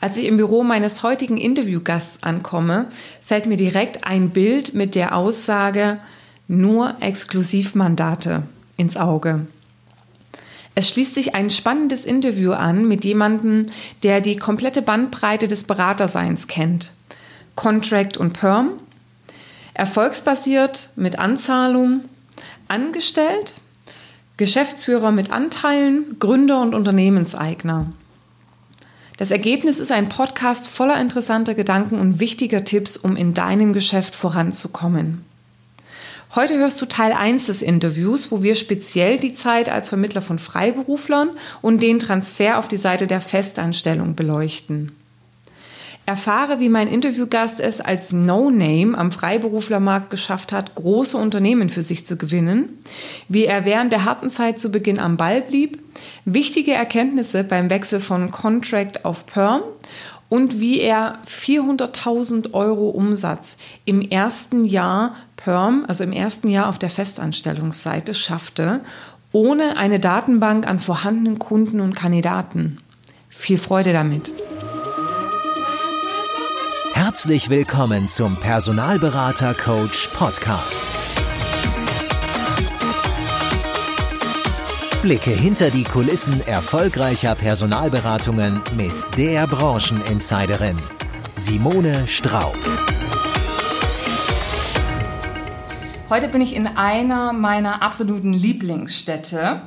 Als ich im Büro meines heutigen Interviewgasts ankomme, fällt mir direkt ein Bild mit der Aussage nur Exklusivmandate ins Auge. Es schließt sich ein spannendes Interview an mit jemandem, der die komplette Bandbreite des Beraterseins kennt. Contract und Perm, erfolgsbasiert mit Anzahlung, angestellt, Geschäftsführer mit Anteilen, Gründer und Unternehmenseigner. Das Ergebnis ist ein Podcast voller interessanter Gedanken und wichtiger Tipps, um in deinem Geschäft voranzukommen. Heute hörst du Teil 1 des Interviews, wo wir speziell die Zeit als Vermittler von Freiberuflern und den Transfer auf die Seite der Festanstellung beleuchten. Erfahre, wie mein Interviewgast es als No-Name am Freiberuflermarkt geschafft hat, große Unternehmen für sich zu gewinnen, wie er während der harten Zeit zu Beginn am Ball blieb, wichtige Erkenntnisse beim Wechsel von Contract auf Perm und wie er 400.000 Euro Umsatz im ersten Jahr Perm, also im ersten Jahr auf der Festanstellungsseite schaffte, ohne eine Datenbank an vorhandenen Kunden und Kandidaten. Viel Freude damit! Herzlich willkommen zum Personalberater Coach Podcast. Blicke hinter die Kulissen erfolgreicher Personalberatungen mit der Brancheninsiderin Simone Straub. Heute bin ich in einer meiner absoluten Lieblingsstädte.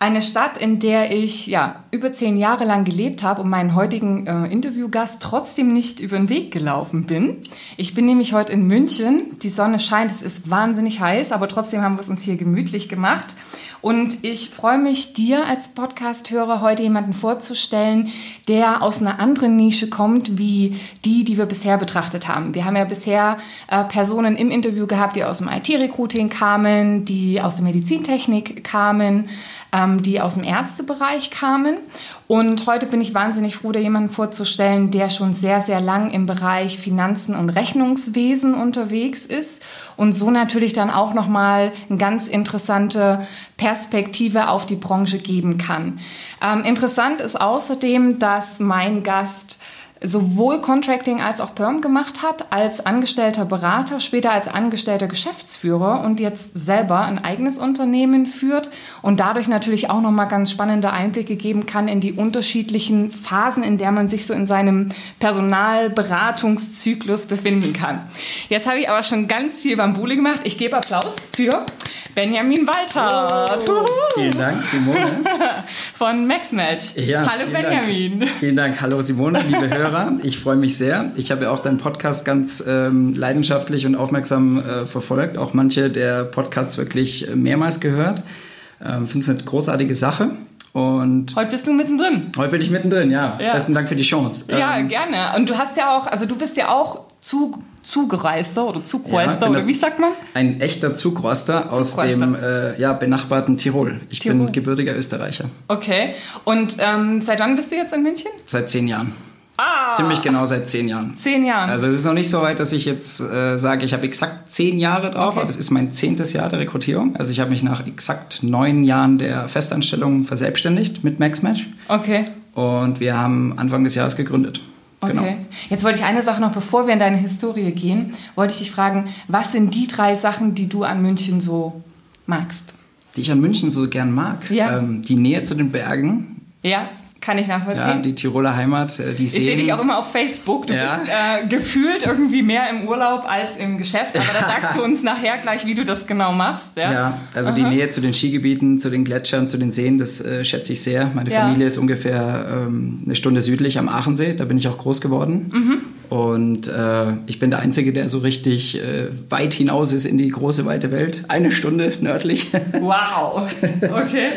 Eine Stadt, in der ich ja über zehn Jahre lang gelebt habe und meinen heutigen äh, Interviewgast trotzdem nicht über den Weg gelaufen bin. Ich bin nämlich heute in München. Die Sonne scheint, es ist wahnsinnig heiß, aber trotzdem haben wir es uns hier gemütlich gemacht. Und ich freue mich, dir als Podcast-Hörer heute jemanden vorzustellen, der aus einer anderen Nische kommt, wie die, die wir bisher betrachtet haben. Wir haben ja bisher äh, Personen im Interview gehabt, die aus dem IT-Recruiting kamen, die aus der Medizintechnik kamen, ähm, die aus dem Ärztebereich kamen. Und heute bin ich wahnsinnig froh, dir jemanden vorzustellen, der schon sehr, sehr lang im Bereich Finanzen und Rechnungswesen unterwegs ist und so natürlich dann auch nochmal eine ganz interessante Perspektive auf die Branche geben kann. Ähm, interessant ist außerdem, dass mein Gast sowohl Contracting als auch Perm gemacht hat, als angestellter Berater, später als angestellter Geschäftsführer und jetzt selber ein eigenes Unternehmen führt und dadurch natürlich auch nochmal ganz spannende Einblicke geben kann in die unterschiedlichen Phasen, in der man sich so in seinem Personalberatungszyklus befinden kann. Jetzt habe ich aber schon ganz viel Bambule gemacht. Ich gebe Applaus für Benjamin Walter. Oh, vielen Dank, Simone. Von MaxMatch. Ja, Hallo Benjamin. Dank. Vielen Dank. Hallo Simone, liebe Hörer. Ich freue mich sehr. Ich habe ja auch deinen Podcast ganz ähm, leidenschaftlich und aufmerksam äh, verfolgt. Auch manche der Podcasts wirklich mehrmals gehört. Ähm, Finde es eine großartige Sache. Und heute bist du mittendrin. Heute bin ich mittendrin, ja. ja. Besten Dank für die Chance. Ja, ähm, gerne. Und du hast ja auch, also du bist ja auch zu Zugreister oder Zugreister ja, oder wie sagt man? Ein echter Zugreister aus dem äh, ja, benachbarten Tirol. Ich Tirol. bin gebürtiger Österreicher. Okay. Und ähm, seit wann bist du jetzt in München? Seit zehn Jahren. Ah. Ziemlich genau seit zehn Jahren. Zehn Jahren. Also es ist noch nicht so weit, dass ich jetzt äh, sage, ich habe exakt zehn Jahre drauf, okay. aber das ist mein zehntes Jahr der Rekrutierung. Also ich habe mich nach exakt neun Jahren der Festanstellung verselbstständigt mit MaxMatch. Okay. Und wir haben Anfang des Jahres gegründet. Genau. Okay. Jetzt wollte ich eine Sache noch, bevor wir in deine Historie gehen, wollte ich dich fragen, was sind die drei Sachen, die du an München so magst? Die ich an München so gern mag? Ja. Ähm, die Nähe zu den Bergen. Ja. Kann ich nachvollziehen. Ja, die Tiroler Heimat, äh, die Seen. Ich sehe dich auch immer auf Facebook. Du ja. bist äh, gefühlt irgendwie mehr im Urlaub als im Geschäft. Aber da sagst du uns nachher gleich, wie du das genau machst. Ja, ja also Aha. die Nähe zu den Skigebieten, zu den Gletschern, zu den Seen, das äh, schätze ich sehr. Meine ja. Familie ist ungefähr ähm, eine Stunde südlich am Aachensee. Da bin ich auch groß geworden. Mhm. Und äh, ich bin der Einzige, der so richtig äh, weit hinaus ist in die große, weite Welt. Eine Stunde nördlich. Wow. Okay.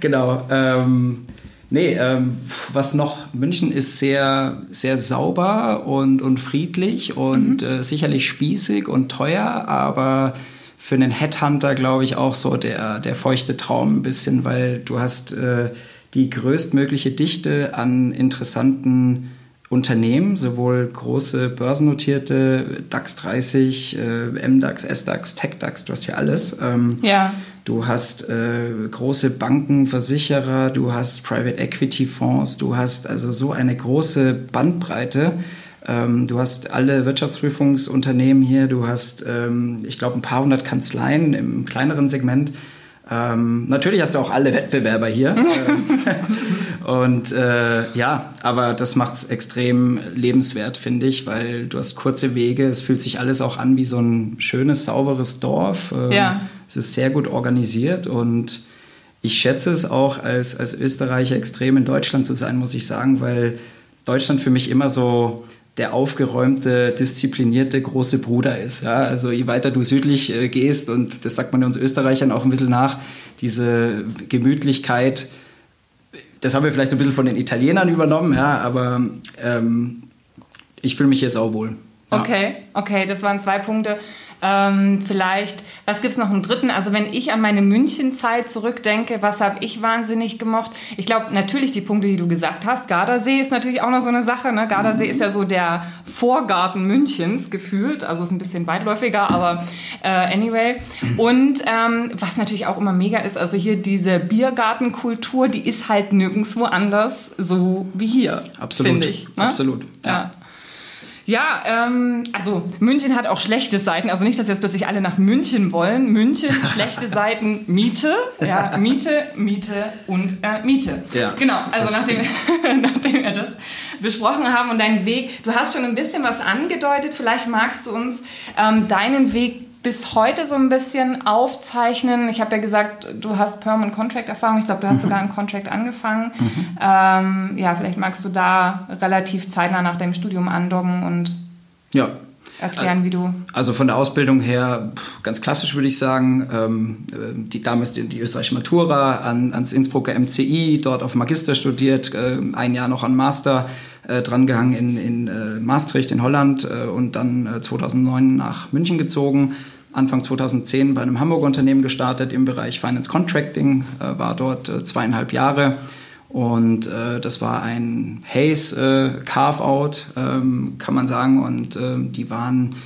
genau. Ähm, Nee, ähm, was noch? München ist sehr, sehr sauber und, und friedlich und mhm. äh, sicherlich spießig und teuer, aber für einen Headhunter, glaube ich, auch so der, der feuchte Traum ein bisschen, weil du hast äh, die größtmögliche Dichte an interessanten Unternehmen, sowohl große börsennotierte DAX 30, äh, MDAX, SDAX, TechDAX, du hast hier alles. Ähm, ja du hast äh, große Banken, Versicherer, du hast Private Equity Fonds, du hast also so eine große Bandbreite. Ähm, du hast alle Wirtschaftsprüfungsunternehmen hier, du hast, ähm, ich glaube, ein paar hundert Kanzleien im kleineren Segment. Ähm, natürlich hast du auch alle Wettbewerber hier. und äh, ja, aber das macht es extrem lebenswert, finde ich, weil du hast kurze Wege. Es fühlt sich alles auch an wie so ein schönes, sauberes Dorf. Ähm, ja. Es ist sehr gut organisiert und ich schätze es auch als, als Österreicher extrem in Deutschland zu sein, muss ich sagen, weil Deutschland für mich immer so der aufgeräumte, disziplinierte große Bruder ist. Ja? Also je weiter du südlich äh, gehst, und das sagt man uns Österreichern auch ein bisschen nach, diese Gemütlichkeit, das haben wir vielleicht so ein bisschen von den Italienern übernommen, ja, aber ähm, ich fühle mich hier sauwohl. Ja. Okay, okay, das waren zwei Punkte. Ähm, vielleicht, was gibt es noch einen dritten? Also wenn ich an meine Münchenzeit zurückdenke, was habe ich wahnsinnig gemocht? Ich glaube natürlich die Punkte, die du gesagt hast. Gardasee ist natürlich auch noch so eine Sache. Ne? Gardasee mhm. ist ja so der Vorgarten Münchens gefühlt. Also ist ein bisschen weitläufiger, aber äh, anyway. Und ähm, was natürlich auch immer mega ist, also hier diese Biergartenkultur, die ist halt nirgendwo anders so wie hier. Absolut. Finde ich. Ne? Absolut. ja. ja. Ja, ähm, also München hat auch schlechte Seiten. Also nicht, dass jetzt plötzlich alle nach München wollen. München, schlechte Seiten, Miete, ja, Miete, Miete und äh, Miete. Ja, genau, also nachdem, nachdem wir das besprochen haben und deinen Weg, du hast schon ein bisschen was angedeutet. Vielleicht magst du uns ähm, deinen Weg bis heute so ein bisschen aufzeichnen? Ich habe ja gesagt, du hast Permanent Contract Erfahrung. Ich glaube, du hast mhm. sogar einen Contract angefangen. Mhm. Ähm, ja, vielleicht magst du da relativ zeitnah nach deinem Studium andocken und ja. Erklären, wie du. Also von der Ausbildung her ganz klassisch würde ich sagen. Ähm, die, damals die, die österreichische Matura an, ans Innsbrucker MCI, dort auf Magister studiert, äh, ein Jahr noch an Master äh, drangehangen in, in äh, Maastricht in Holland äh, und dann 2009 äh, nach München gezogen. Anfang 2010 bei einem Hamburger Unternehmen gestartet im Bereich Finance Contracting, äh, war dort äh, zweieinhalb Jahre und das war ein Haze Carve-out, ähm, kann man sagen. Und ähm, die waren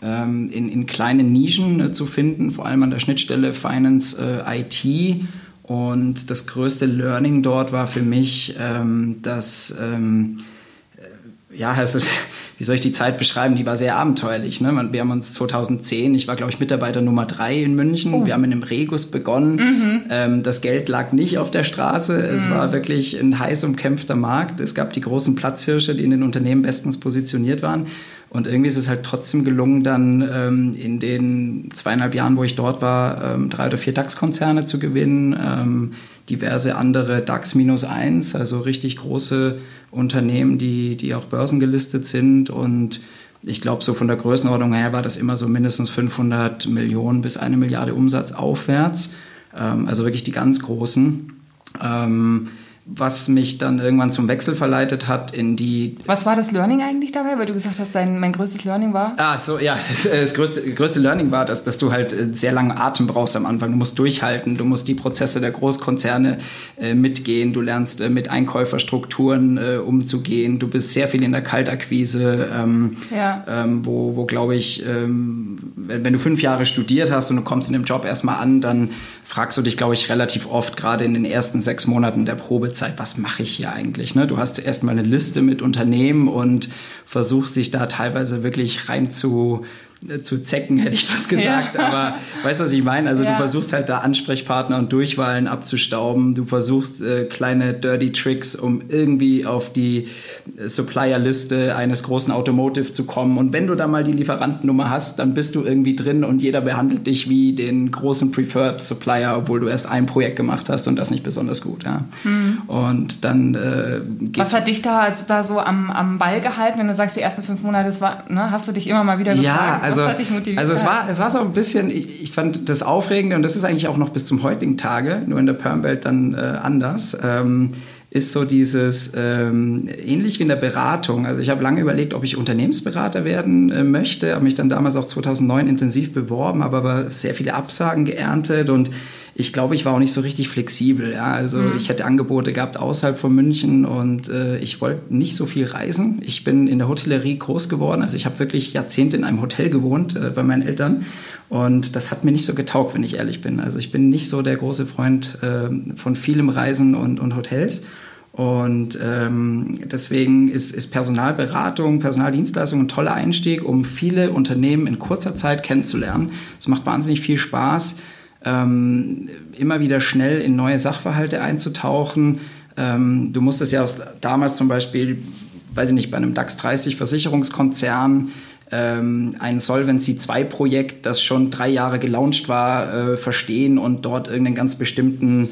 ähm, in, in kleinen Nischen zu finden, vor allem an der Schnittstelle Finance IT und das größte Learning dort war für mich, dass ja, also wie soll ich die Zeit beschreiben? Die war sehr abenteuerlich. Ne? Wir haben uns 2010, ich war glaube ich Mitarbeiter Nummer drei in München. Oh. Wir haben in einem Regus begonnen. Mhm. Ähm, das Geld lag nicht auf der Straße. Mhm. Es war wirklich ein heiß umkämpfter Markt. Es gab die großen Platzhirsche, die in den Unternehmen bestens positioniert waren. Und irgendwie ist es halt trotzdem gelungen, dann ähm, in den zweieinhalb Jahren, wo ich dort war, ähm, drei oder vier DAX-Konzerne zu gewinnen, ähm, diverse andere DAX minus eins, also richtig große Unternehmen, die, die auch börsengelistet sind. Und ich glaube, so von der Größenordnung her war das immer so mindestens 500 Millionen bis eine Milliarde Umsatz aufwärts. Ähm, also wirklich die ganz großen. Was mich dann irgendwann zum Wechsel verleitet hat in die. Was war das Learning eigentlich dabei? Weil du gesagt hast, dein, mein größtes Learning war? Ah, so, ja. Das, äh, das größte, größte Learning war, dass, dass du halt äh, sehr langen Atem brauchst am Anfang. Du musst durchhalten, du musst die Prozesse der Großkonzerne äh, mitgehen, du lernst äh, mit Einkäuferstrukturen äh, umzugehen, du bist sehr viel in der Kaltakquise, ähm, ja. ähm, wo, wo glaube ich, ähm, wenn, wenn du fünf Jahre studiert hast und du kommst in dem Job erstmal an, dann fragst du dich, glaube ich, relativ oft, gerade in den ersten sechs Monaten der Probezeit, was mache ich hier eigentlich? Ne? Du hast erstmal eine Liste mit Unternehmen und versuchst dich da teilweise wirklich rein zu zu Zecken, hätte ich fast gesagt. Ja. Aber weißt du, was ich meine? Also ja. du versuchst halt da Ansprechpartner und Durchwahlen abzustauben. Du versuchst äh, kleine Dirty Tricks, um irgendwie auf die äh, Supplierliste eines großen Automotive zu kommen. Und wenn du da mal die Lieferantennummer hast, dann bist du irgendwie drin und jeder behandelt dich wie den großen Preferred Supplier, obwohl du erst ein Projekt gemacht hast und das nicht besonders gut. Ja. Mhm. Und dann äh, Was hat dich da, da so am, am Ball gehalten, wenn du sagst, die ersten fünf Monate, war, ne, hast du dich immer mal wieder gefragt? Ja, also, also es war, es war so ein bisschen, ich, ich, fand das Aufregende, und das ist eigentlich auch noch bis zum heutigen Tage, nur in der Permwelt dann äh, anders, ähm, ist so dieses, ähm, ähnlich wie in der Beratung. Also ich habe lange überlegt, ob ich Unternehmensberater werden äh, möchte, habe mich dann damals auch 2009 intensiv beworben, aber, aber sehr viele Absagen geerntet und ich glaube, ich war auch nicht so richtig flexibel. Ja? Also mhm. ich hätte Angebote gehabt außerhalb von München und äh, ich wollte nicht so viel reisen. Ich bin in der Hotellerie groß geworden. Also ich habe wirklich Jahrzehnte in einem Hotel gewohnt äh, bei meinen Eltern. Und das hat mir nicht so getaugt, wenn ich ehrlich bin. Also ich bin nicht so der große Freund äh, von vielem Reisen und, und Hotels. Und ähm, deswegen ist, ist Personalberatung, Personaldienstleistung ein toller Einstieg, um viele Unternehmen in kurzer Zeit kennenzulernen. Es macht wahnsinnig viel Spaß, ähm, immer wieder schnell in neue Sachverhalte einzutauchen. Ähm, du musstest ja aus, damals zum Beispiel, weiß ich nicht, bei einem DAX 30 Versicherungskonzern ähm, ein Solvency 2 Projekt, das schon drei Jahre gelauncht war, äh, verstehen und dort irgendeinen ganz bestimmten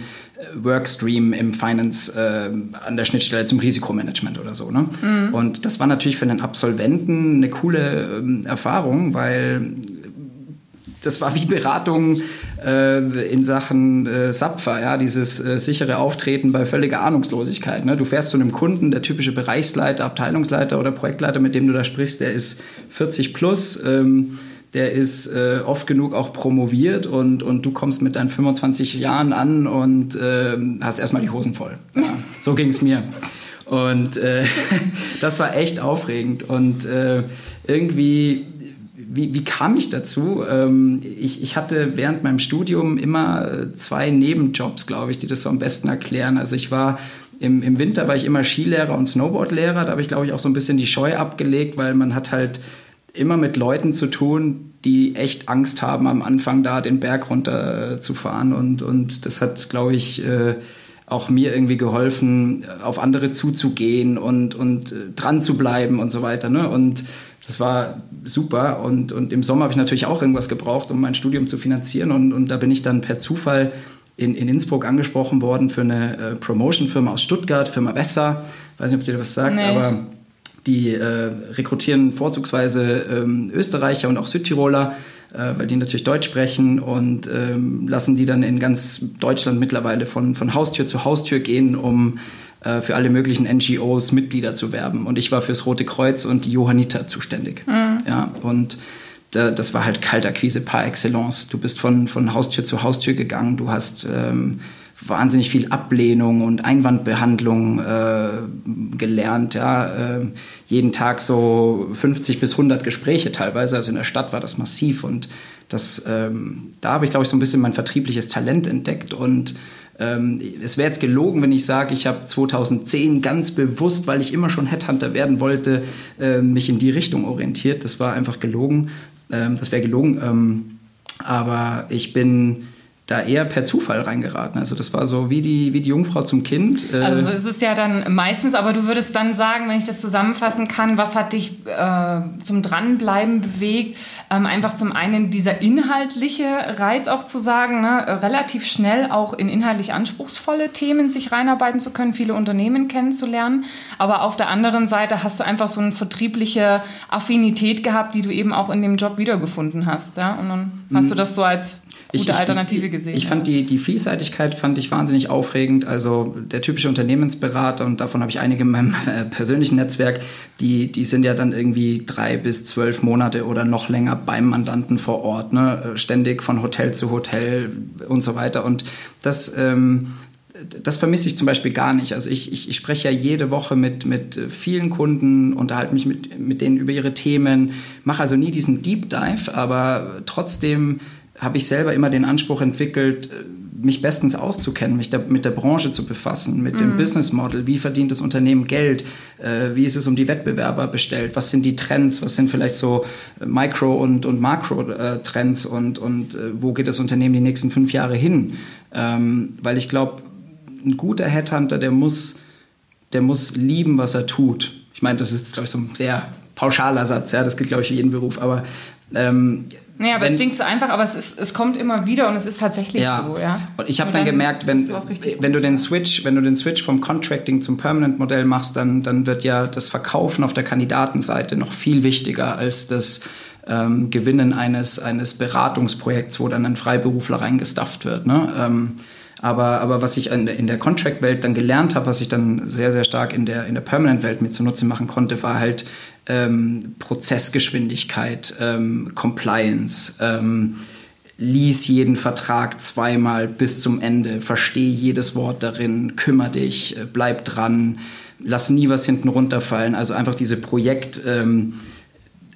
Workstream im Finance äh, an der Schnittstelle zum Risikomanagement oder so. Ne? Mhm. Und das war natürlich für einen Absolventen eine coole ähm, Erfahrung, weil das war wie Beratung äh, in Sachen äh, Sapfer, ja, dieses äh, sichere Auftreten bei völliger Ahnungslosigkeit. Ne? Du fährst zu einem Kunden, der typische Bereichsleiter, Abteilungsleiter oder Projektleiter, mit dem du da sprichst, der ist 40 plus. Ähm, der ist äh, oft genug auch promoviert und, und du kommst mit deinen 25 Jahren an und äh, hast erstmal die Hosen voll. Ja, so ging es mir. Und äh, das war echt aufregend. Und äh, irgendwie, wie, wie kam ich dazu? Ähm, ich, ich hatte während meinem Studium immer zwei Nebenjobs, glaube ich, die das so am besten erklären. Also ich war im, im Winter war ich immer Skilehrer und Snowboardlehrer. Da habe ich, glaube ich, auch so ein bisschen die Scheu abgelegt, weil man hat halt immer mit Leuten zu tun, die echt Angst haben, am Anfang da den Berg runter zu fahren. Und, und das hat, glaube ich, äh, auch mir irgendwie geholfen, auf andere zuzugehen und, und äh, dran zu bleiben und so weiter. Ne? Und das war super. Und, und im Sommer habe ich natürlich auch irgendwas gebraucht, um mein Studium zu finanzieren. Und, und da bin ich dann per Zufall in, in Innsbruck angesprochen worden für eine äh, Promotion-Firma aus Stuttgart, Firma Wesser. Weiß nicht, ob dir das sagt, nee. aber die äh, rekrutieren vorzugsweise ähm, Österreicher und auch Südtiroler, äh, weil die natürlich Deutsch sprechen und ähm, lassen die dann in ganz Deutschland mittlerweile von, von Haustür zu Haustür gehen, um äh, für alle möglichen NGOs Mitglieder zu werben. Und ich war fürs Rote Kreuz und die Johanniter zuständig. Mhm. Ja, und da, das war halt Kaltakquise par excellence. Du bist von, von Haustür zu Haustür gegangen, du hast ähm, wahnsinnig viel Ablehnung und Einwandbehandlung äh, gelernt. Ja? Äh, jeden Tag so 50 bis 100 Gespräche teilweise. Also in der Stadt war das massiv. Und das, ähm, da habe ich, glaube ich, so ein bisschen mein vertriebliches Talent entdeckt. Und ähm, es wäre jetzt gelogen, wenn ich sage, ich habe 2010 ganz bewusst, weil ich immer schon Headhunter werden wollte, äh, mich in die Richtung orientiert. Das war einfach gelogen. Ähm, das wäre gelogen. Ähm, aber ich bin da eher per Zufall reingeraten. Also das war so wie die, wie die Jungfrau zum Kind. Äh also es ist ja dann meistens, aber du würdest dann sagen, wenn ich das zusammenfassen kann, was hat dich äh, zum Dranbleiben bewegt? Ähm, einfach zum einen dieser inhaltliche Reiz auch zu sagen, ne? relativ schnell auch in inhaltlich anspruchsvolle Themen sich reinarbeiten zu können, viele Unternehmen kennenzulernen. Aber auf der anderen Seite hast du einfach so eine vertriebliche Affinität gehabt, die du eben auch in dem Job wiedergefunden hast. Ja? Und dann hast du mhm. das so als gute ich, Alternative ich, gesehen. Ich fand die, die Vielseitigkeit fand ich wahnsinnig aufregend. Also der typische Unternehmensberater, und davon habe ich einige in meinem äh, persönlichen Netzwerk, die, die sind ja dann irgendwie drei bis zwölf Monate oder noch länger beim Mandanten vor Ort, ne? ständig von Hotel zu Hotel und so weiter. Und das, ähm, das vermisse ich zum Beispiel gar nicht. Also ich, ich, ich, spreche ja jede Woche mit, mit vielen Kunden, unterhalte mich mit, mit denen über ihre Themen, mache also nie diesen Deep Dive, aber trotzdem habe ich selber immer den Anspruch entwickelt, äh, mich bestens auszukennen, mich da, mit der Branche zu befassen, mit mhm. dem Business Model, wie verdient das Unternehmen Geld, äh, wie ist es um die Wettbewerber bestellt, was sind die Trends, was sind vielleicht so äh, Micro- und, und Makro-Trends und, und äh, wo geht das Unternehmen die nächsten fünf Jahre hin. Ähm, weil ich glaube, ein guter Headhunter, der muss, der muss lieben, was er tut. Ich meine, das ist, glaube ich, so ein sehr pauschaler Satz, ja, das gilt, glaube ich, für jeden Beruf, aber ähm, naja, aber wenn, es klingt so einfach, aber es, ist, es kommt immer wieder und es ist tatsächlich ja. so, ja. Und ich habe dann, dann, gemerkt, wenn, du wenn du den Switch, wenn du den Switch vom Contracting zum Permanent-Modell machst, dann, dann wird ja das Verkaufen auf der Kandidatenseite noch viel wichtiger als das ähm, Gewinnen eines, eines Beratungsprojekts, wo dann ein Freiberufler reingestafft wird. Ne? Ähm, aber, aber was ich in der Contract-Welt dann gelernt habe, was ich dann sehr, sehr stark in der, in der Permanent-Welt mir zunutze machen konnte, war halt ähm, Prozessgeschwindigkeit, ähm, Compliance, ähm, lies jeden Vertrag zweimal bis zum Ende, verstehe jedes Wort darin, kümmere dich, äh, bleib dran, lass nie was hinten runterfallen. Also einfach diese Projekt ähm,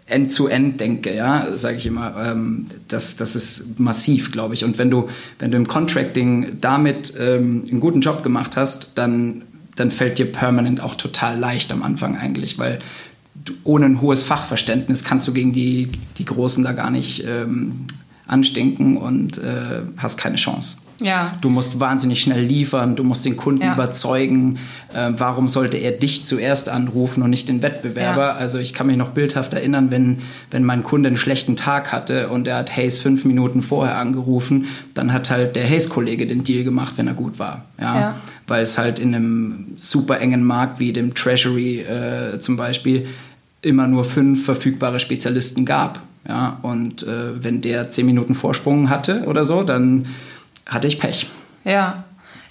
End-zu-End denke, ja, sage ich immer, ähm, das, das ist massiv, glaube ich. Und wenn du, wenn du im Contracting damit ähm, einen guten Job gemacht hast, dann, dann fällt dir Permanent auch total leicht am Anfang eigentlich, weil ohne ein hohes Fachverständnis kannst du gegen die, die Großen da gar nicht ähm, anstinken und äh, hast keine Chance. Ja. Du musst wahnsinnig schnell liefern, du musst den Kunden Ja. überzeugen. Äh, warum sollte er dich zuerst anrufen und nicht den Wettbewerber? Ja. Also ich kann mich noch bildhaft erinnern, wenn, wenn mein Kunde einen schlechten Tag hatte und er hat Hayes fünf Minuten vorher angerufen, dann hat halt der Hayes-Kollege den Deal gemacht, wenn er gut war. Ja? Weil es halt in einem super engen Markt wie dem Treasury äh, zum Beispiel immer nur fünf verfügbare Spezialisten gab. Ja? Und äh, wenn der zehn Minuten Vorsprung hatte oder so, dann hatte ich Pech. Ja.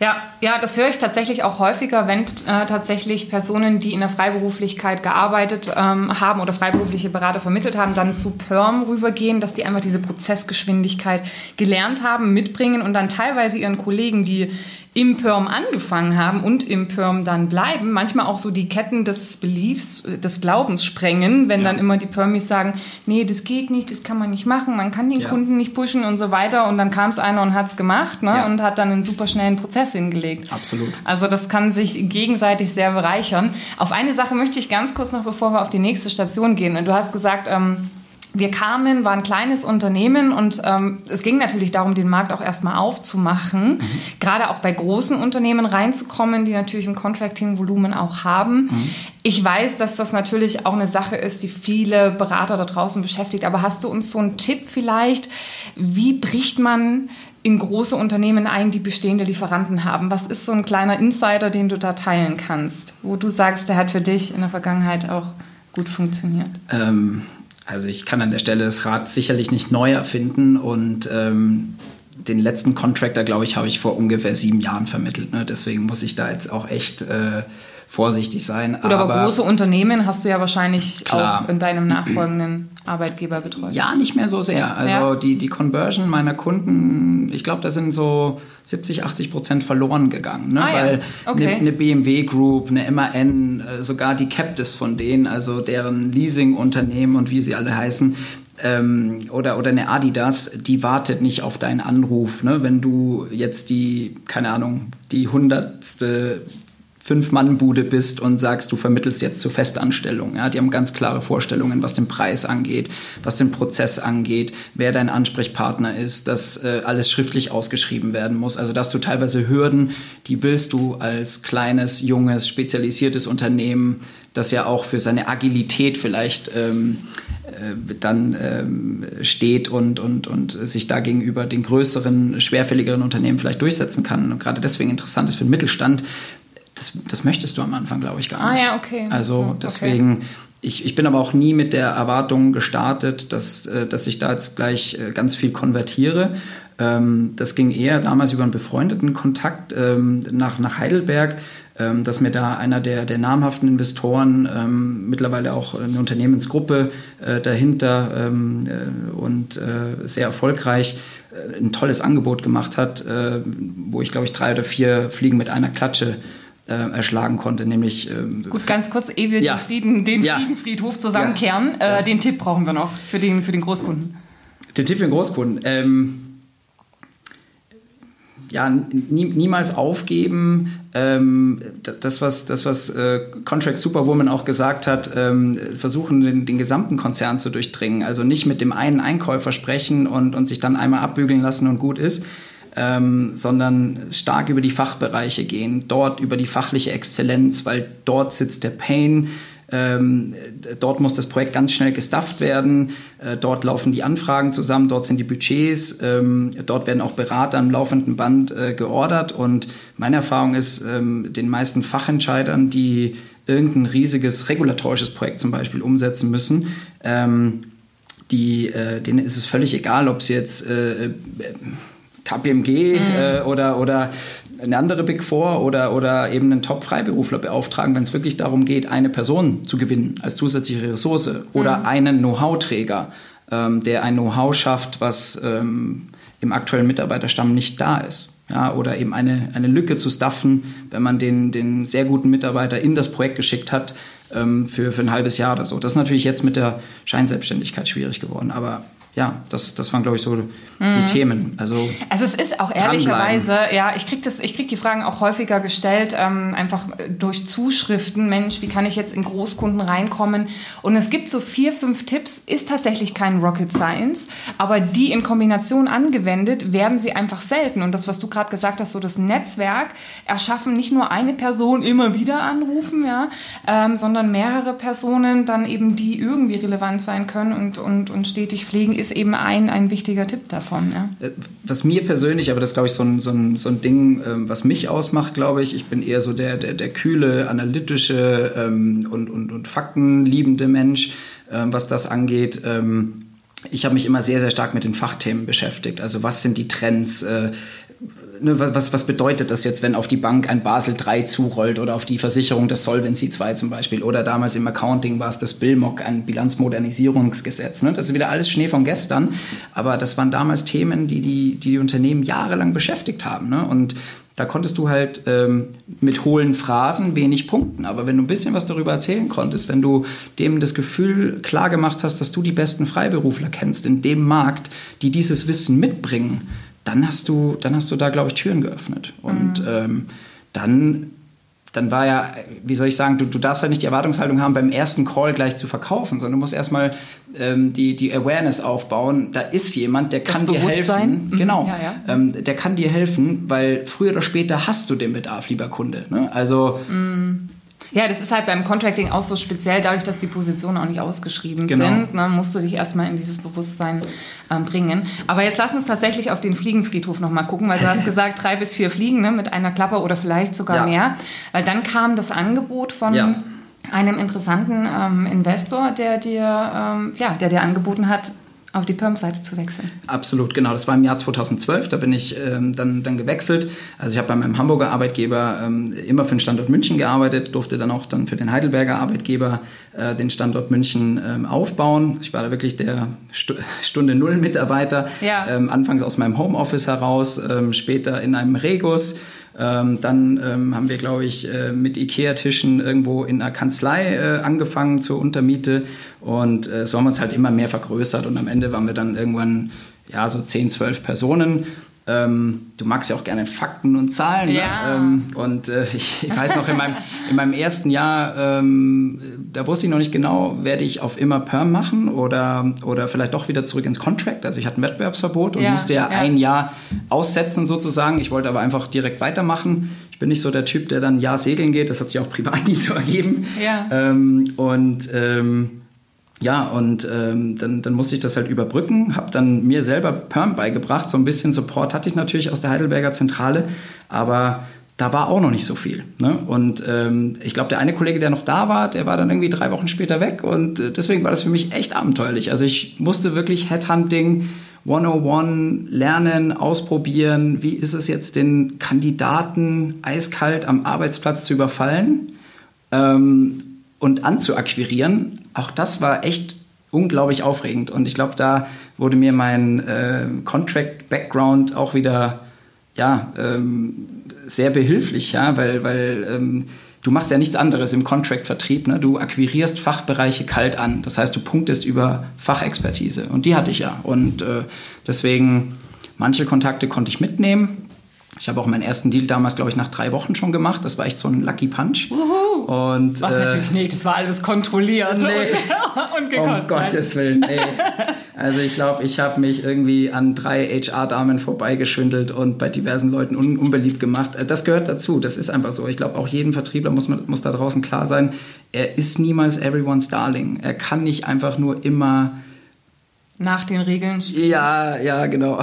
Ja, ja, das höre ich tatsächlich auch häufiger, wenn äh, tatsächlich Personen, die in der Freiberuflichkeit gearbeitet ähm, haben oder freiberufliche Berater vermittelt haben, dann zu Perm rübergehen, dass die einfach diese Prozessgeschwindigkeit gelernt haben, mitbringen und dann teilweise ihren Kollegen, die im Perm angefangen haben und im Perm dann bleiben, manchmal auch so die Ketten des Beliefs, äh, des Glaubens sprengen, wenn Ja. dann immer die Permis sagen, nee, das geht nicht, das kann man nicht machen, man kann den Ja. Kunden nicht pushen und so weiter und dann kam es einer und hat es gemacht ne? Ja. und hat dann einen super schnellen Prozess hingelegt. Absolut. Also das kann sich gegenseitig sehr bereichern. Auf eine Sache möchte ich ganz kurz noch, bevor wir auf die nächste Station gehen. Du hast gesagt, ähm, wir kamen, war ein kleines Unternehmen und ähm, es ging natürlich darum, den Markt auch erstmal aufzumachen, gerade auch bei großen Unternehmen reinzukommen, die natürlich ein Contracting-Volumen auch haben. Ich weiß, dass das natürlich auch eine Sache ist, die viele Berater da draußen beschäftigt, aber hast du uns so einen Tipp vielleicht, wie bricht man in große Unternehmen ein, die bestehende Lieferanten haben? Was ist so ein kleiner Insider, den du da teilen kannst, wo du sagst, der hat für dich in der Vergangenheit auch gut funktioniert? Ähm, also ich kann an der Stelle das Rad sicherlich nicht neu erfinden und ähm, den letzten Contractor, glaube ich, habe ich vor ungefähr sieben Jahren vermittelt. Ne? Deswegen muss ich da jetzt auch echt äh, vorsichtig sein. Oder aber, große Unternehmen hast du ja wahrscheinlich Klar. auch in deinem nachfolgenden Arbeitgeber betreut. Ja, nicht mehr so sehr. Also Ja. die, die Conversion meiner Kunden, ich glaube, da sind so 70, 80 Prozent verloren gegangen. Ne? Ah ja, Weil okay. eine, eine BMW Group, eine MAN, äh, sogar die Captis von denen, also deren Leasingunternehmen und wie sie alle heißen, ähm, oder, oder eine Adidas, die wartet nicht auf deinen Anruf. Ne? Wenn du jetzt die, keine Ahnung, die hundertste Fünf-Mann-Bude bist und sagst, du vermittelst jetzt zur Festanstellung. Ja, die haben ganz klare Vorstellungen, was den Preis angeht, was den Prozess angeht, wer dein Ansprechpartner ist, dass äh, alles schriftlich ausgeschrieben werden muss. Also dass du teilweise Hürden, die willst du als kleines, junges, spezialisiertes Unternehmen, das ja auch für seine Agilität vielleicht ähm, äh, dann ähm, steht und, und, und sich da gegenüber den größeren, schwerfälligeren Unternehmen vielleicht durchsetzen kann. Und gerade deswegen interessant ist für den Mittelstand, das, das möchtest du am Anfang, glaube ich, gar Ah, nicht. ja, okay. Also So, okay. deswegen, ich, ich bin aber auch nie mit der Erwartung gestartet, dass, äh, dass ich da jetzt gleich äh, ganz viel konvertiere. Ähm, das ging eher damals über einen befreundeten Kontakt ähm, nach, nach Heidelberg, ähm, dass mir da einer der, der namhaften Investoren, mittlerweile auch eine Unternehmensgruppe äh, dahinter und sehr erfolgreich, ein tolles Angebot gemacht hat, wo ich glaube ich drei oder vier Fliegen mit einer Klatsche äh, erschlagen konnte, nämlich ähm, Gut, ganz kurz, ehe wir Ja. den, Frieden, den Ja. Fliegenfriedhof zusammenkehren, Ja. Äh, den Tipp brauchen wir noch für den, für den Großkunden. Der Tipp für den Großkunden. Ähm, ja, nie, niemals aufgeben. Ähm, das, was, das, was äh, Contract Superwoman auch gesagt hat, ähm, versuchen, den, den gesamten Konzern zu durchdringen. Also nicht mit dem einen Einkäufer sprechen und, und sich dann einmal abbügeln lassen und gut ist, ähm, sondern stark über die Fachbereiche gehen, dort über die fachliche Exzellenz, weil dort sitzt der Pain. Ähm, dort muss das Projekt ganz schnell gestafft werden. Äh, dort laufen die Anfragen zusammen, dort sind die Budgets, ähm, dort werden auch Berater am laufenden Band äh, geordert. Und meine Erfahrung ist, ähm, den meisten Fachentscheidern, die irgendein riesiges regulatorisches Projekt zum Beispiel umsetzen müssen, ähm, die, äh, denen ist es völlig egal, ob sie jetzt äh, KPMG äh, oder, oder eine andere Big Four oder, oder eben einen Top-Freiberufler beauftragen, wenn es wirklich darum geht, eine Person zu gewinnen als zusätzliche Ressource oder einen Know-how-Träger, ähm, der ein Know-how schafft, was ähm, im aktuellen Mitarbeiterstamm nicht da ist. Ja, oder eben eine, eine Lücke zu staffen, wenn man den, den sehr guten Mitarbeiter in das Projekt geschickt hat ähm, für, für ein halbes Jahr oder so. Das ist natürlich jetzt mit der Scheinselbstständigkeit schwierig geworden. Aber ja, das, das waren, glaube ich, so mhm. die Themen. Also, also es ist auch ehrlicherweise, ja, ich kriege krieg die Fragen auch häufiger gestellt, ähm, einfach durch Zuschriften, Mensch, wie kann ich jetzt in Großkunden reinkommen? Und es gibt so vier, fünf Tipps, ist tatsächlich kein Rocket Science, aber die in Kombination angewendet, werden sie einfach selten. Und das, was du gerade gesagt hast, so das Netzwerk erschaffen, nicht nur eine Person immer wieder anrufen, ja, ähm, sondern mehrere Personen dann eben, die irgendwie relevant sein können und, und, und stetig pflegen, ist eben ein, ein wichtiger Tipp davon. Ja. Äh, was mir persönlich, aber das ist, glaube ich, so ein, so ein, so ein Ding, ähm, was mich ausmacht, glaube ich. Ich bin eher so der, der, der kühle, analytische ähm, und, und, und faktenliebende Mensch, ähm, was das angeht. Ich habe mich immer sehr, sehr stark mit den Fachthemen beschäftigt. Also was sind die Trends? Äh, was, was bedeutet das jetzt, wenn auf die Bank ein Basel 3 zurollt oder auf die Versicherung das Solvency 2 zum Beispiel oder damals im Accounting war es das BILMOC, ein Bilanzmodernisierungsgesetz. Ne? Das ist wieder alles Schnee von gestern, aber das waren damals Themen, die die, die, die Unternehmen jahrelang beschäftigt haben. Ne? Und da konntest du halt ähm, mit hohlen Phrasen wenig punkten. Aber wenn du ein bisschen was darüber erzählen konntest, wenn du dem das Gefühl klar gemacht hast, dass du die besten Freiberufler kennst in dem Markt, die dieses Wissen mitbringen, dann hast du, dann hast du da, glaube ich, Türen geöffnet. Und mhm. ähm, dann, dann war ja, wie soll ich sagen, du, du darfst ja nicht die Erwartungshaltung haben, beim ersten Call gleich zu verkaufen, sondern du musst erstmal ähm, die, die Awareness aufbauen. Da ist jemand, der kann dir helfen. Mhm. Genau. Ja, ja. Ähm, der kann dir helfen, weil früher oder später hast du den Bedarf, lieber Kunde. Ne? Also mhm. Ja, das ist halt beim Contracting auch so speziell, dadurch, dass die Positionen auch nicht ausgeschrieben genau. sind, ne, musst du dich erstmal in dieses Bewusstsein ähm, bringen. Aber jetzt lass uns tatsächlich auf den Fliegenfriedhof nochmal gucken, weil du hast gesagt, drei bis vier Fliegen ne, mit einer Klappe oder vielleicht sogar ja. mehr. Weil dann kam das Angebot von ja. einem interessanten ähm, Investor, der dir, ähm, ja, der dir angeboten hat, auf die Perm-Seite zu wechseln. Absolut, genau. Das war im Jahr 2012, da bin ich ähm, dann, dann gewechselt. Also ich habe bei meinem Hamburger Arbeitgeber ähm, immer für den Standort München gearbeitet, durfte dann auch dann für den Heidelberger Arbeitgeber äh, den Standort München ähm, aufbauen. Ich war da wirklich der St Stunde Null Mitarbeiter. Ja. Ähm, anfangs aus meinem Homeoffice heraus, ähm, später in einem Regus. Ähm, dann ähm, haben wir, glaube ich, äh, mit Ikea-Tischen irgendwo in einer Kanzlei äh, angefangen zur Untermiete. Und äh, so haben wir uns halt immer mehr vergrößert. Und am Ende waren wir dann irgendwann ja so 10, 12 Personen ähm, du magst ja auch gerne Fakten und Zahlen. Ne? Ja. Ne? Ähm, und äh, ich, ich, weiß noch, in meinem, in meinem ersten Jahr, ähm, da wusste ich noch nicht genau, werde ich auf immer Perm machen oder, oder vielleicht doch wieder zurück ins Contract. Also ich hatte ein Wettbewerbsverbot und ja, musste ja, ja, ein Jahr aussetzen sozusagen. Ich wollte aber einfach direkt weitermachen. Ich bin nicht so der Typ, der dann ein Jahr segeln geht. Das hat sich auch privat nie so ergeben. Ja. Ähm, und ähm, ja, und ähm, dann, dann musste ich das halt überbrücken, habe dann mir selber Perm beigebracht. So ein bisschen Support hatte ich natürlich aus der Heidelberger Zentrale, aber da war auch noch nicht so viel. Ne? Und ähm, ich glaube, der eine Kollege, der noch da war, der war dann irgendwie drei Wochen später weg und äh, deswegen war das für mich echt abenteuerlich. Also ich musste wirklich Headhunting 101 lernen, ausprobieren. Wie ist es jetzt, den Kandidaten eiskalt am Arbeitsplatz zu überfallen? Ähm, und anzuakquirieren, auch das war echt unglaublich aufregend. Und ich glaube, da wurde mir mein äh, Contract-Background auch wieder ja, ähm, sehr behilflich, ja, weil, weil ähm, du machst ja nichts anderes im Contract-Vertrieb. Ne? Du akquirierst Fachbereiche kalt an. Das heißt, du punktest über Fachexpertise. Und die hatte ich ja. Und äh, deswegen, manche Kontakte konnte ich mitnehmen. Ich habe auch meinen ersten Deal damals, glaube ich, nach drei Wochen schon gemacht. Das war echt so ein Lucky Punch. Uhu. Und, Was äh, natürlich nicht, das war alles kontrolliert nee. und, und gekonnt. Um Gottes Willen, ey. Also ich glaube, ich habe mich irgendwie an drei HR-Damen vorbeigeschwindelt und bei diversen Leuten un unbeliebt gemacht. Äh, das gehört dazu, das ist einfach so. Ich glaube, auch jedem Vertriebler muss, man, muss da draußen klar sein, er ist niemals everyone's darling. Er kann nicht einfach nur immer nach den Regeln spielen. Ja, ja, genau.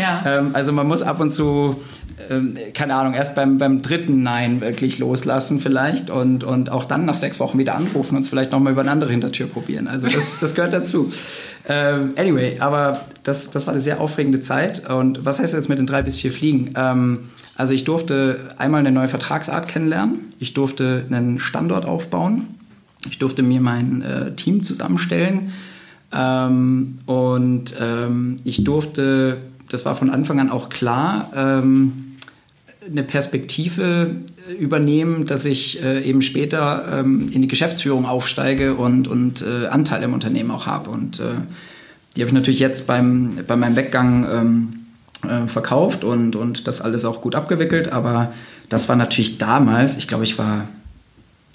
Ja. ähm, also man muss ab und zu, ähm, keine Ahnung, erst beim, beim dritten Nein wirklich loslassen vielleicht und, und auch dann nach sechs Wochen wieder anrufen und es vielleicht nochmal über eine andere Hintertür probieren. Also das, das gehört dazu. Ähm, anyway, aber das, das war eine sehr aufregende Zeit. Und was heißt jetzt mit den drei bis vier Fliegen? Ähm, also ich durfte einmal eine neue Vertragsart kennenlernen. Ich durfte einen Standort aufbauen. Ich durfte mir mein äh, Team zusammenstellen ähm, und ähm, ich durfte das war von Anfang an auch klar, ähm, eine Perspektive übernehmen, dass ich äh, eben später ähm, in die Geschäftsführung aufsteige und, und äh, Anteil im Unternehmen auch habe. Und äh, die habe ich natürlich jetzt beim, bei meinem Weggang ähm, äh, verkauft und, und das alles auch gut abgewickelt. Aber das war natürlich damals, ich glaube, ich war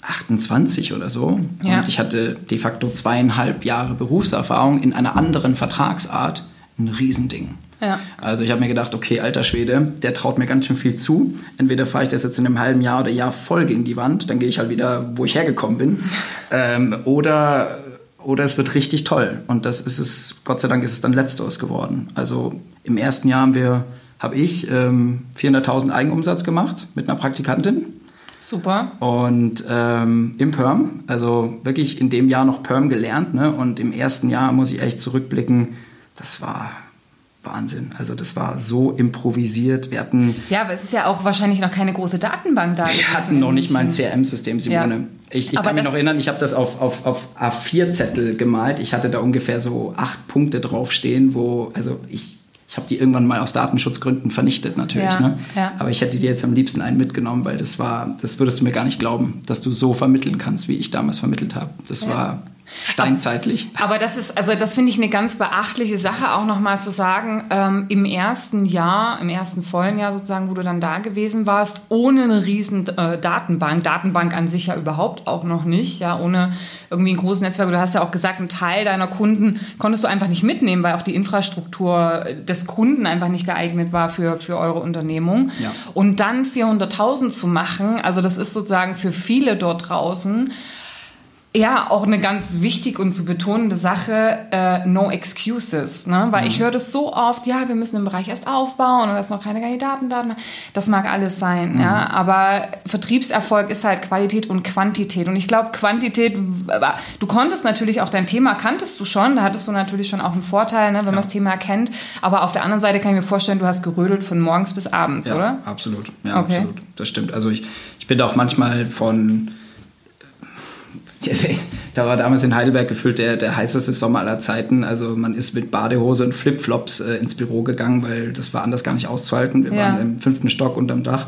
28 oder so. Ja. Und ich hatte de facto zweieinhalb Jahre Berufserfahrung in einer anderen Vertragsart. Ein Riesending. Ja. Also ich habe mir gedacht, okay, alter Schwede, der traut mir ganz schön viel zu. Entweder fahre ich das jetzt in einem halben Jahr oder Jahr voll gegen die Wand, dann gehe ich halt wieder, wo ich hergekommen bin. ähm, oder, oder es wird richtig toll. Und das ist es, Gott sei Dank ist es dann letzteres geworden. Also im ersten Jahr haben wir, habe ich ähm, 400.000 Eigenumsatz gemacht mit einer Praktikantin. Super. Und ähm, im Perm, also wirklich in dem Jahr noch Perm gelernt. Ne? Und im ersten Jahr muss ich echt zurückblicken, das war Wahnsinn. Also das war so improvisiert. Wir hatten. Ja, aber es ist ja auch wahrscheinlich noch keine große Datenbank da. Wir hatten noch nicht mal ein CRM-System, Simone. Ja. Ich, ich kann mich noch erinnern, ich habe das auf, auf, auf A4-Zettel gemalt. Ich hatte da ungefähr so acht Punkte draufstehen, wo, also ich ich habe die irgendwann mal aus Datenschutzgründen vernichtet natürlich. Ja, ne? ja. Aber ich hätte dir jetzt am liebsten einen mitgenommen, weil das war, das würdest du mir gar nicht glauben, dass du so vermitteln kannst, wie ich damals vermittelt habe. Das ja. war steinzeitlich. Aber das ist, also das finde ich eine ganz beachtliche Sache, auch nochmal zu sagen, ähm, im ersten Jahr, im ersten vollen Jahr sozusagen, wo du dann da gewesen warst, ohne eine riesen äh, Datenbank, Datenbank an sich ja überhaupt auch noch nicht, ja, ohne irgendwie ein großes Netzwerk. Du hast ja auch gesagt, einen Teil deiner Kunden konntest du einfach nicht mitnehmen, weil auch die Infrastruktur des Kunden einfach nicht geeignet war für, für eure Unternehmung. Ja. Und dann 400.000 zu machen, also das ist sozusagen für viele dort draußen ja, auch eine ganz wichtig und zu betonende Sache, äh, no excuses. Ne? Weil mhm. ich höre das so oft, ja, wir müssen den Bereich erst aufbauen und da ist noch keine Kandidaten da. Das mag alles sein, mhm. ja. Aber Vertriebserfolg ist halt Qualität und Quantität. Und ich glaube, Quantität, du konntest natürlich auch dein Thema, kanntest du schon, da hattest du natürlich schon auch einen Vorteil, ne, wenn ja. man das Thema kennt. Aber auf der anderen Seite kann ich mir vorstellen, du hast gerödelt von morgens bis abends, ja, oder? Absolut, ja, okay. absolut. Das stimmt. Also ich, ich bin da auch manchmal von da war damals in Heidelberg gefühlt der, der heißeste Sommer aller Zeiten. Also man ist mit Badehose und Flipflops äh, ins Büro gegangen, weil das war anders gar nicht auszuhalten. Wir ja. waren im fünften Stock unterm Dach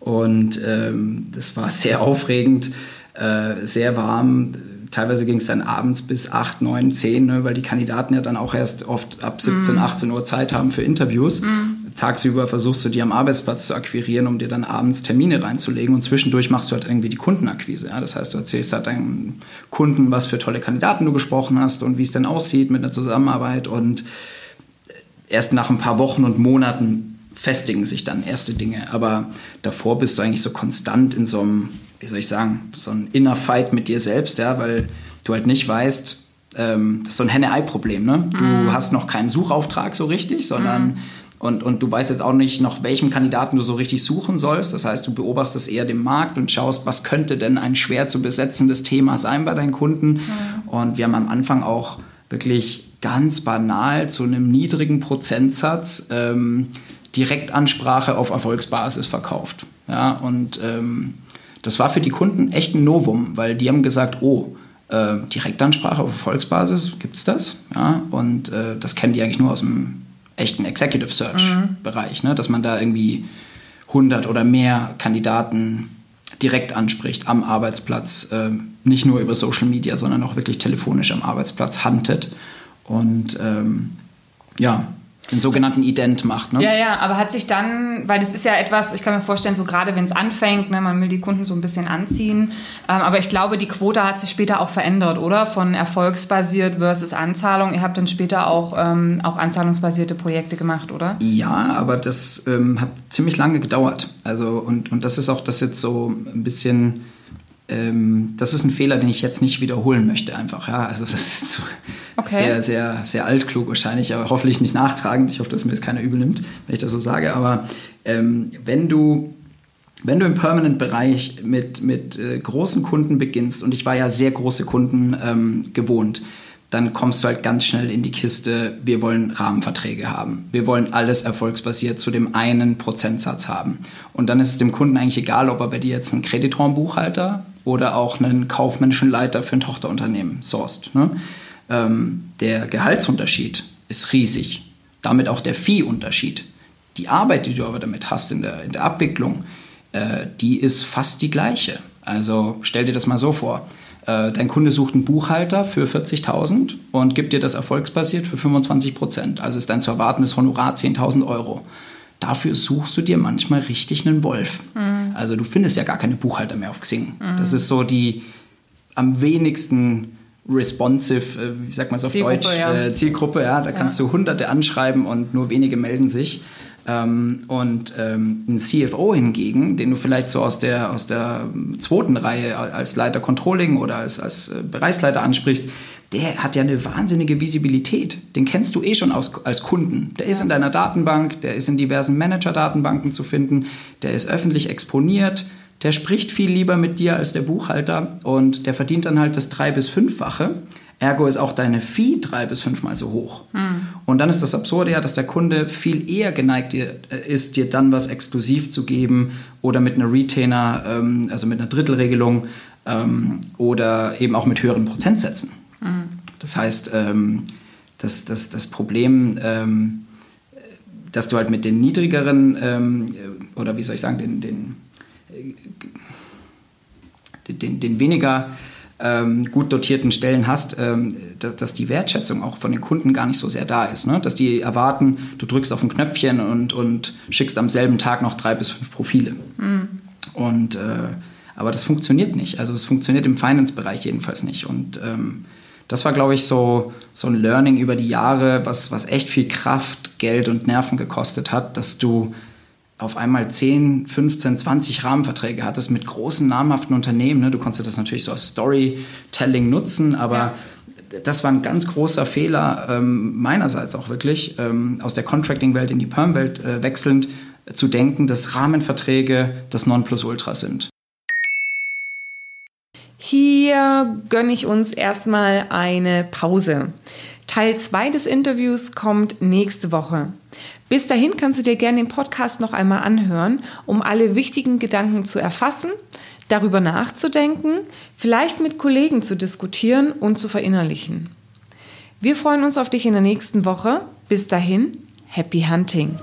und ähm, das war sehr aufregend, äh, sehr warm. Teilweise ging es dann abends bis 8, 9, 10, ne, weil die Kandidaten ja dann auch erst oft ab 17, mm. 18 Uhr Zeit haben für Interviews. Mm tagsüber versuchst du die am Arbeitsplatz zu akquirieren, um dir dann abends Termine reinzulegen und zwischendurch machst du halt irgendwie die Kundenakquise. Ja? Das heißt, du erzählst halt deinen Kunden, was für tolle Kandidaten du gesprochen hast und wie es denn aussieht mit einer Zusammenarbeit und erst nach ein paar Wochen und Monaten festigen sich dann erste Dinge. Aber davor bist du eigentlich so konstant in so einem, wie soll ich sagen, so ein Inner Fight mit dir selbst, ja, weil du halt nicht weißt, ähm, das ist so ein Henne-Ei-Problem. Ne? Du mm. hast noch keinen Suchauftrag so richtig, sondern mm. Und, und du weißt jetzt auch nicht, nach welchem Kandidaten du so richtig suchen sollst. Das heißt, du beobachtest eher den Markt und schaust, was könnte denn ein schwer zu besetzendes Thema sein bei deinen Kunden. Mhm. Und wir haben am Anfang auch wirklich ganz banal zu einem niedrigen Prozentsatz ähm, Direktansprache auf Erfolgsbasis verkauft. Ja, und ähm, das war für die Kunden echt ein Novum, weil die haben gesagt, oh, äh, Direktansprache auf Erfolgsbasis, gibt es das? Ja, und äh, das kennen die eigentlich nur aus dem echten Executive Search-Bereich, mhm. ne? dass man da irgendwie 100 oder mehr Kandidaten direkt anspricht am Arbeitsplatz, äh, nicht nur über Social Media, sondern auch wirklich telefonisch am Arbeitsplatz huntet. Und ähm, ja, den sogenannten Ident macht. Ne? Ja, ja, aber hat sich dann, weil das ist ja etwas, ich kann mir vorstellen, so gerade wenn es anfängt, ne, man will die Kunden so ein bisschen anziehen, ähm, aber ich glaube, die Quote hat sich später auch verändert, oder? Von erfolgsbasiert versus Anzahlung. Ihr habt dann später auch, ähm, auch anzahlungsbasierte Projekte gemacht, oder? Ja, aber das ähm, hat ziemlich lange gedauert. Also, und, und das ist auch das jetzt so ein bisschen ähm, das ist ein Fehler, den ich jetzt nicht wiederholen möchte, einfach. Ja, also das ist so okay. sehr, sehr, sehr altklug wahrscheinlich, aber hoffentlich nicht nachtragend. Ich hoffe, dass mir das keiner übel nimmt, wenn ich das so sage. Aber ähm, wenn du wenn du im Permanent-Bereich mit, mit äh, großen Kunden beginnst, und ich war ja sehr große Kunden ähm, gewohnt, dann kommst du halt ganz schnell in die Kiste, wir wollen Rahmenverträge haben. Wir wollen alles erfolgsbasiert zu dem einen Prozentsatz haben. Und dann ist es dem Kunden eigentlich egal, ob er bei dir jetzt einen Kreditorenbuchhalter oder auch einen kaufmännischen Leiter für ein Tochterunternehmen sourced. Ne? Ähm, der Gehaltsunterschied ist riesig. damit auch der Fee-Unterschied. Die Arbeit, die du aber damit hast in der, in der Abwicklung, äh, die ist fast die gleiche. Also stell dir das mal so vor. Äh, dein Kunde sucht einen Buchhalter für 40.000 und gibt dir das erfolgsbasiert für 25 Prozent. Also ist dein zu erwartendes Honorar 10.000 Euro. Dafür suchst du dir manchmal richtig einen Wolf. Mhm. Also du findest ja gar keine Buchhalter mehr auf Xing. Mhm. Das ist so die am wenigsten responsive, äh, wie sagt man es auf Zielgruppe, Deutsch, ja. Äh, Zielgruppe. Ja, da kannst du Hunderte anschreiben und nur wenige melden sich. Ähm, und ähm, ein CFO hingegen, den du vielleicht so aus der, aus der zweiten Reihe als Leiter Controlling oder als, als äh, Bereichsleiter ansprichst, der hat ja eine wahnsinnige Visibilität. Den kennst du eh schon aus, als Kunden. Der ist in deiner Datenbank, der ist in diversen Manager-Datenbanken zu finden, der ist öffentlich exponiert, der spricht viel lieber mit dir als der Buchhalter und der verdient dann halt das drei- bis fünffache. Ergo ist auch deine Fee drei bis fünfmal so hoch. Mhm. Und dann ist das Absurde ja, dass der Kunde viel eher geneigt äh, ist, dir dann was exklusiv zu geben oder mit einer Retainer, ähm, also mit einer Drittelregelung ähm, oder eben auch mit höheren Prozentsätzen. Mhm. Das heißt, ähm, das, das, das Problem, ähm, dass du halt mit den niedrigeren ähm, oder wie soll ich sagen, den, den, äh, den, den weniger ähm, gut dotierten Stellen hast, ähm, dass, dass, die Wertschätzung auch von den Kunden gar nicht so sehr da ist. Ne? Dass die erwarten, du drückst auf ein Knöpfchen und, und schickst am selben Tag noch drei bis fünf Profile. Mhm. Und, äh, aber das funktioniert nicht. Also es funktioniert im Finance-Bereich jedenfalls nicht. Und ähm, das war, glaube ich, so, so ein Learning über die Jahre, was, was echt viel Kraft, Geld und Nerven gekostet hat, dass du auf einmal 10, 15, 20 Rahmenverträge hattest mit großen namhaften Unternehmen. Ne? Du konntest das natürlich so als Storytelling nutzen, aber ja. das war ein ganz großer Fehler ähm, meinerseits auch wirklich, ähm, aus der Contracting-Welt in die Perm-Welt äh, wechselnd äh, zu denken, dass Rahmenverträge das Nonplusultra sind. Hier gönne ich uns erstmal eine Pause. Teil 2 des Interviews kommt nächste Woche. Bis dahin kannst du dir gerne den Podcast noch einmal anhören, um alle wichtigen Gedanken zu erfassen, darüber nachzudenken, vielleicht mit Kollegen zu diskutieren und zu verinnerlichen. Wir freuen uns auf dich in der nächsten Woche. Bis dahin, happy hunting!